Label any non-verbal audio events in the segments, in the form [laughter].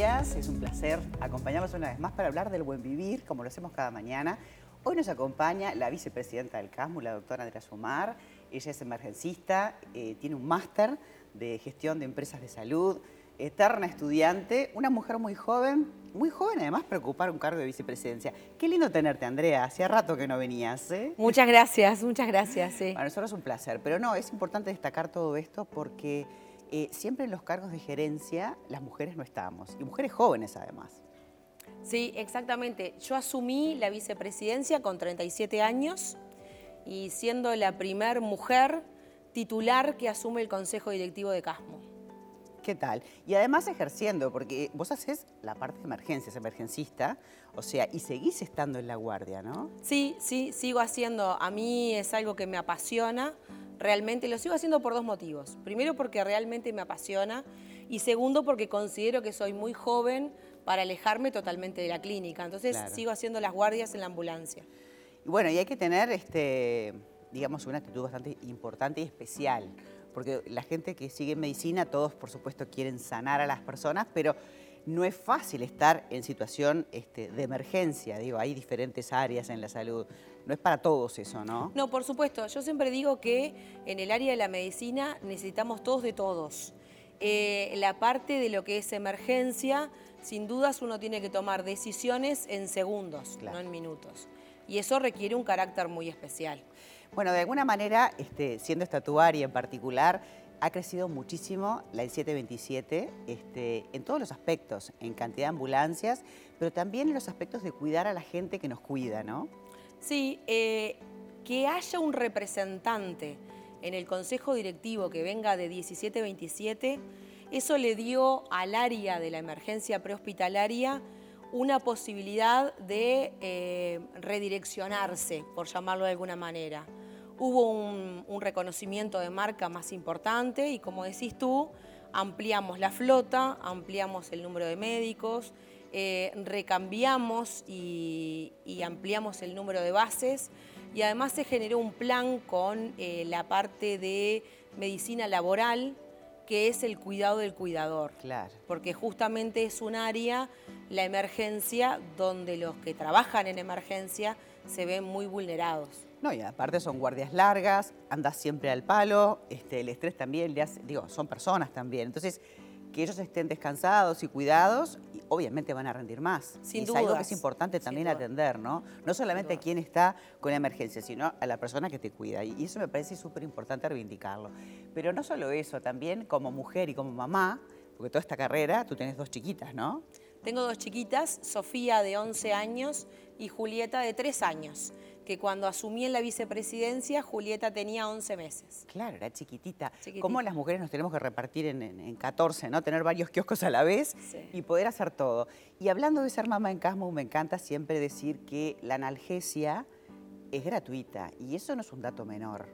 días. Es un placer acompañarnos una vez más para hablar del buen vivir, como lo hacemos cada mañana. Hoy nos acompaña la vicepresidenta del CASMU, la doctora Andrea Sumar. Ella es emergencista, eh, tiene un máster de gestión de empresas de salud, eterna estudiante, una mujer muy joven, muy joven además para ocupar un cargo de vicepresidencia. Qué lindo tenerte, Andrea. Hacía rato que no venías. ¿eh? Muchas gracias, muchas gracias. Sí. Para nosotros es un placer, pero no, es importante destacar todo esto porque eh, siempre en los cargos de gerencia las mujeres no estamos, y mujeres jóvenes además. Sí, exactamente. Yo asumí la vicepresidencia con 37 años y siendo la primer mujer titular que asume el Consejo Directivo de Casmo. ¿Qué tal? Y además ejerciendo, porque vos haces la parte de emergencias, emergencista, o sea, y seguís estando en la guardia, ¿no? Sí, sí, sigo haciendo. A mí es algo que me apasiona, realmente. Lo sigo haciendo por dos motivos. Primero, porque realmente me apasiona, y segundo, porque considero que soy muy joven para alejarme totalmente de la clínica. Entonces, sigo haciendo las guardias en la ambulancia. Y bueno, y hay que tener, este, digamos, una actitud bastante importante y especial porque la gente que sigue medicina, todos por supuesto quieren sanar a las personas, pero no es fácil estar en situación este, de emergencia, digo, hay diferentes áreas en la salud, no es para todos eso, ¿no? No, por supuesto, yo siempre digo que en el área de la medicina necesitamos todos de todos. Eh, la parte de lo que es emergencia, sin dudas uno tiene que tomar decisiones en segundos, no en minutos. Y eso requiere un carácter muy especial. Bueno, de alguna manera, este, siendo estatuaria en particular, ha crecido muchísimo la 727 este, en todos los aspectos, en cantidad de ambulancias, pero también en los aspectos de cuidar a la gente que nos cuida, ¿no? Sí, eh, que haya un representante en el consejo directivo que venga de 1727, eso le dio al área de la emergencia prehospitalaria una posibilidad de eh, redireccionarse, por llamarlo de alguna manera. Hubo un, reconocimiento de marca más importante y como decís tú, ampliamos la flota, ampliamos el número de médicos, eh, recambiamos y, ampliamos el número de bases y además se generó un plan con eh, la parte de medicina laboral que es el cuidado del cuidador. Claro. Porque justamente es un área, la emergencia, donde los que trabajan en emergencia se ven muy vulnerados. No, y aparte son guardias largas, andas siempre al palo, este, el estrés también, le hace, digo, son personas también. Entonces, que ellos estén descansados y cuidados, obviamente van a rendir más. Sin es algo que es importante también atender, ¿no? No solamente a quien está con emergencia, sino a la persona que te cuida. Y eso me parece súper importante reivindicarlo. Pero no solo eso, también como mujer y como mamá, porque toda esta carrera, tú tienes dos chiquitas, ¿no? Tengo dos chiquitas, Sofía de 11 años y Julieta de 3 años que cuando asumí en la vicepresidencia, Julieta tenía 11 meses. Claro, era chiquitita. ¿Cómo las mujeres nos tenemos que repartir en, 14, ¿no? Tener varios kioscos a la vez y poder hacer todo. Y hablando de ser mamá en Casmo, me encanta siempre decir que la analgesia es gratuita y eso no es un dato menor.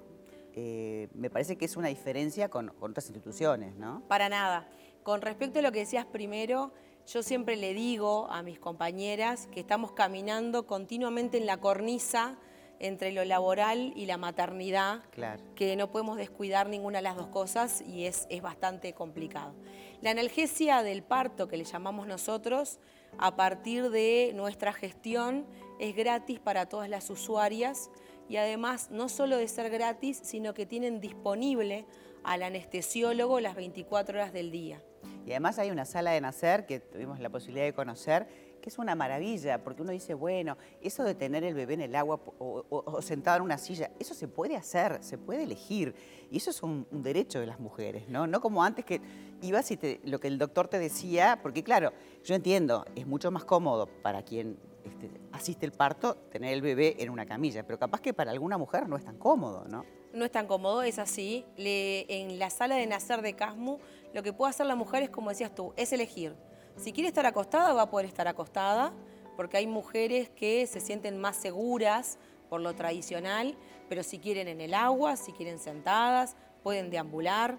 Eh, me parece que es una diferencia con, con otras instituciones, ¿no? Para nada. Con respecto a lo que decías primero, yo siempre le digo a mis compañeras que estamos caminando continuamente en la cornisa entre lo laboral y la maternidad, que no podemos descuidar ninguna de las dos cosas y es, es bastante complicado. La analgesia del parto, que le llamamos nosotros, a partir de nuestra gestión, es gratis para todas las usuarias y además no solo de ser gratis, sino que tienen disponible al anestesiólogo las 24 horas del día. Y además hay una sala de nacer que tuvimos la posibilidad de conocer, que es una maravilla, porque uno dice, bueno, eso de tener el bebé en el agua o, sentado en una silla, eso se puede hacer, se puede elegir. Y eso es un, derecho de las mujeres, ¿no? No como antes que ibas y lo que el doctor te decía, porque claro, yo entiendo, es mucho más cómodo para quien este, asiste el parto tener el bebé en una camilla, pero capaz que para alguna mujer no es tan cómodo, ¿no? No es tan cómodo, es así. en la sala de nacer de Casmu, lo que puede hacer la mujer es, como decías tú, es elegir. Si quiere estar acostada, va a poder estar acostada, porque hay mujeres que se sienten más seguras por lo tradicional, pero si quieren en el agua, si quieren sentadas, pueden deambular.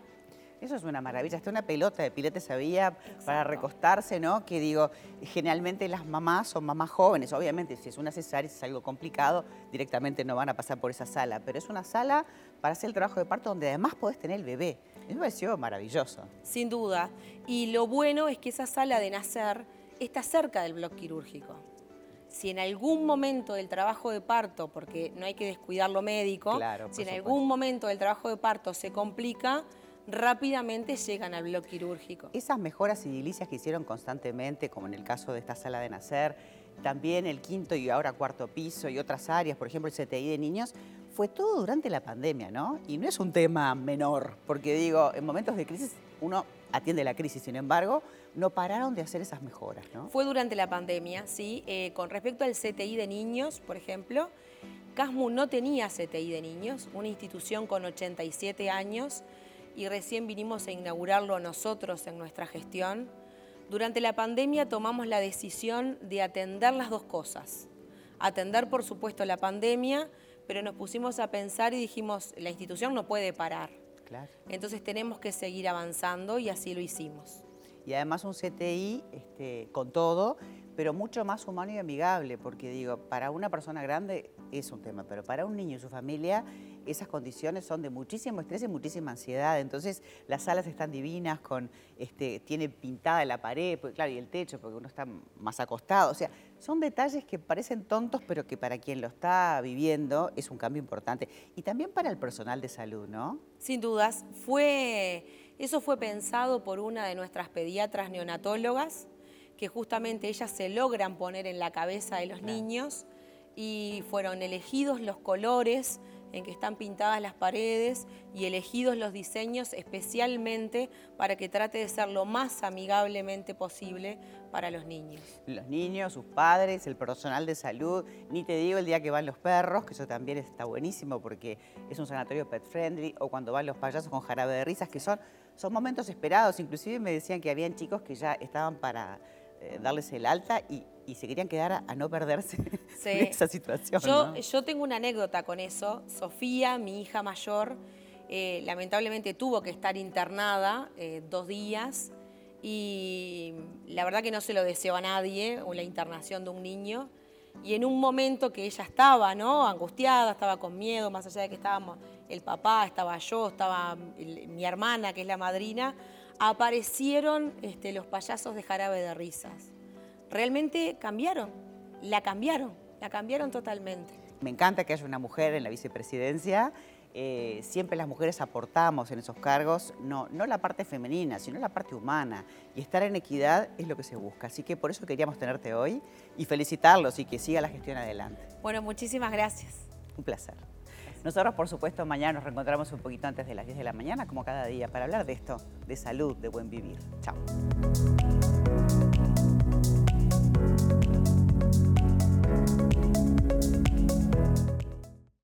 Eso es una maravilla. Hasta una pelota de piletes había para recostarse, ¿no? Que digo, generalmente las mamás son mamás jóvenes. Obviamente, si es una cesárea, si es algo complicado, directamente no van a pasar por esa sala. Pero es una sala para hacer el trabajo de parto donde además podés tener el bebé. Me pareció maravilloso. Sin duda. Y lo bueno es que esa sala de nacer está cerca del bloque quirúrgico. Si en algún momento del trabajo de parto, porque no hay que descuidar lo médico, si en algún momento del trabajo de parto se complica, rápidamente llegan al bloque quirúrgico. Esas mejoras edilicias que hicieron constantemente, como en el caso de esta sala de nacer, también el quinto y ahora cuarto piso y otras áreas, por ejemplo el CTI de niños, fue todo durante la pandemia, ¿no? Y no es un tema menor, porque digo, en momentos de crisis uno atiende la crisis, sin embargo, no pararon de hacer esas mejoras, ¿no? Fue durante la pandemia, sí. Eh, con respecto al CTI de niños, por ejemplo, CASMU no tenía CTI de niños, una institución con 87 años, y recién vinimos a inaugurarlo nosotros en nuestra gestión. Durante la pandemia tomamos la decisión de atender las dos cosas. Atender, por supuesto, la pandemia, pero nos pusimos a pensar y dijimos, la institución no puede parar. Entonces tenemos que seguir avanzando y así lo hicimos. Y además un CTI este, con todo, pero mucho más humano y amigable, porque digo, para una persona grande es un tema, pero para un niño y su familia esas condiciones son de muchísimo estrés y muchísima ansiedad. Entonces las salas están divinas, con, este, tiene pintada la pared, pues, claro, y el techo, porque uno está más acostado. O sea, son detalles que parecen tontos, pero que para quien lo está viviendo es un cambio importante. Y también para el personal de salud, ¿no? Sin dudas. Fue, eso fue pensado por una de nuestras pediatras neonatólogas, que justamente ellas se logran poner en la cabeza de los niños y fueron elegidos los colores en que están pintadas las paredes y elegidos los diseños especialmente para que trate de ser lo más amigablemente posible para los niños. Los niños, sus padres, el personal de salud, ni te digo el día que van los perros, que eso también está buenísimo porque es un sanatorio pet friendly, o cuando van los payasos con jarabe de risas, que son, son momentos esperados. Inclusive me decían que habían chicos que ya estaban para eh, darles el alta y, se querían quedar a, no perderse [laughs] esa situación. Yo, tengo una anécdota con eso. Sofía, mi hija mayor, eh, lamentablemente tuvo que estar internada eh, dos días y la verdad que no se lo deseo a nadie, la internación de un niño. Y en un momento que ella estaba, ¿no? Angustiada, estaba con miedo, más allá de que estábamos el papá, estaba yo, estaba mi hermana, que es la madrina, aparecieron este, los payasos de jarabe de risas. Realmente cambiaron, la cambiaron, la cambiaron totalmente. Me encanta que haya una mujer en la vicepresidencia. Eh, siempre las mujeres aportamos en esos cargos, no, no la parte femenina, sino la parte humana. Y estar en equidad es lo que se busca. Así que por eso queríamos tenerte hoy y felicitarlos y que siga la gestión adelante. Bueno, muchísimas gracias. Un placer. Nosotros, por supuesto, mañana nos reencontramos un poquito antes de las 10 de la mañana, como cada día, para hablar de esto, de salud, de buen vivir. Chao.